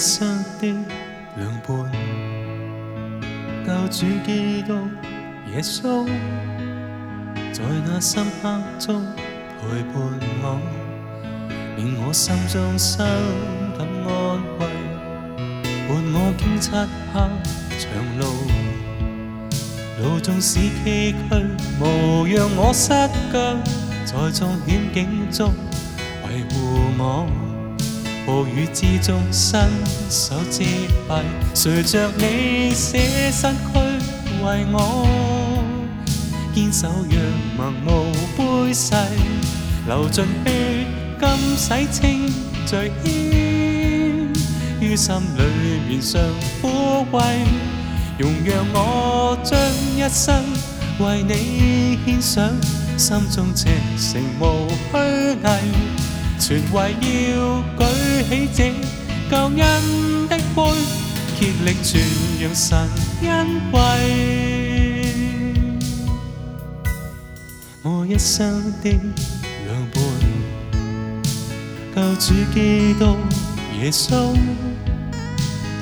失生的两半，教主基督耶稣，在那深黑中陪伴我，令我心中深感安慰，伴我经漆黑长路，路纵使崎岖，无让我失脚，在众险境中维护我。暴雨之中，伸手遮蔽。随着你舍身躯为我，坚守若盲无悲喜，流尽血，今洗清罪愆。于心里面常抚慰，容让我将一生为你献上，心中赤诚无虚伪。全为要举起这救恩的杯，竭力传扬神恩惠，我一生的良伴，救主基督耶稣，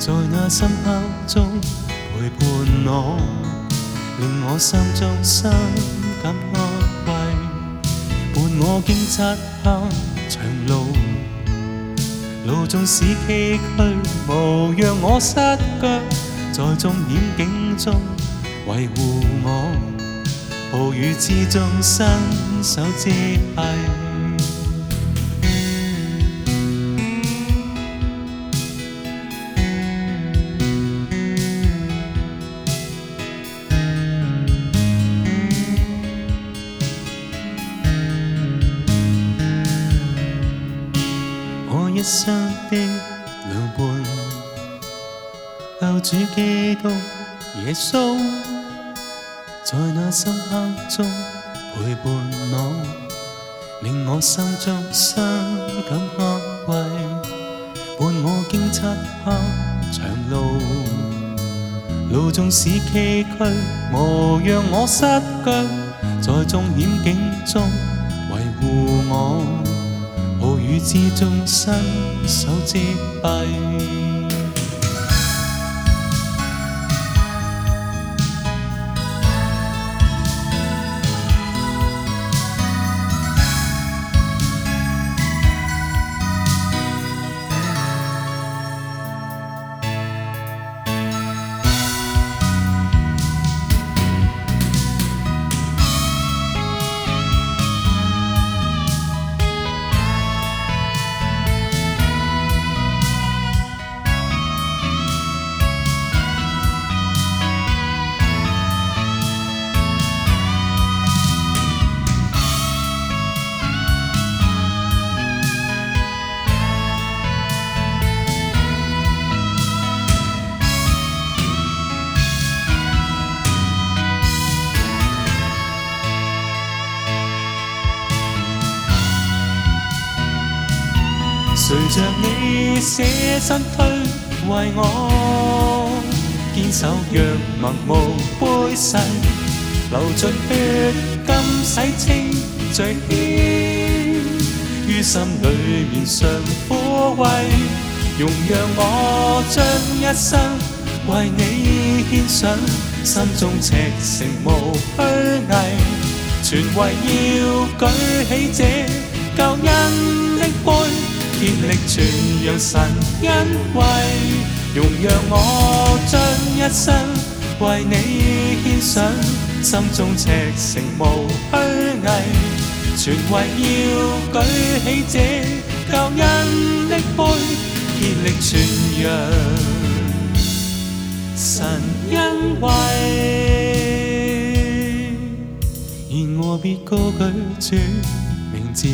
在那深黑中陪伴我，令我心中生，感安慰，伴我经漆黑。长路，路纵使崎岖，无让我失脚，在众险境中维护我，暴雨之中伸手遮蔽。一生的良伴，救主基督耶稣，在那深刻中陪伴我，令我心中伤感安慰，伴我经漆黑长路，路纵使崎岖，无让我失脚，在众险境中维护我。自之中，伸手遮蔽。随着你舍身推为我，坚守若盟无杯誓，流尽血金洗清罪愆，于心里面常抚慰，容让我将一生为你献上，心中赤诚无虚伪，全为要举起这救恩的杯。竭力傳揚神恩惠，容讓我將一生為你獻上，心中赤誠無虛偽，全為要舉起這救恩的杯，竭力傳揚神恩惠，而我必高舉主名字。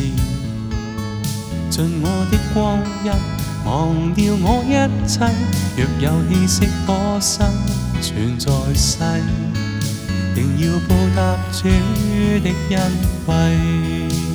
尽我的光阴，忘掉我一切。若有气息可生，存在世，仍要报答主的恩惠。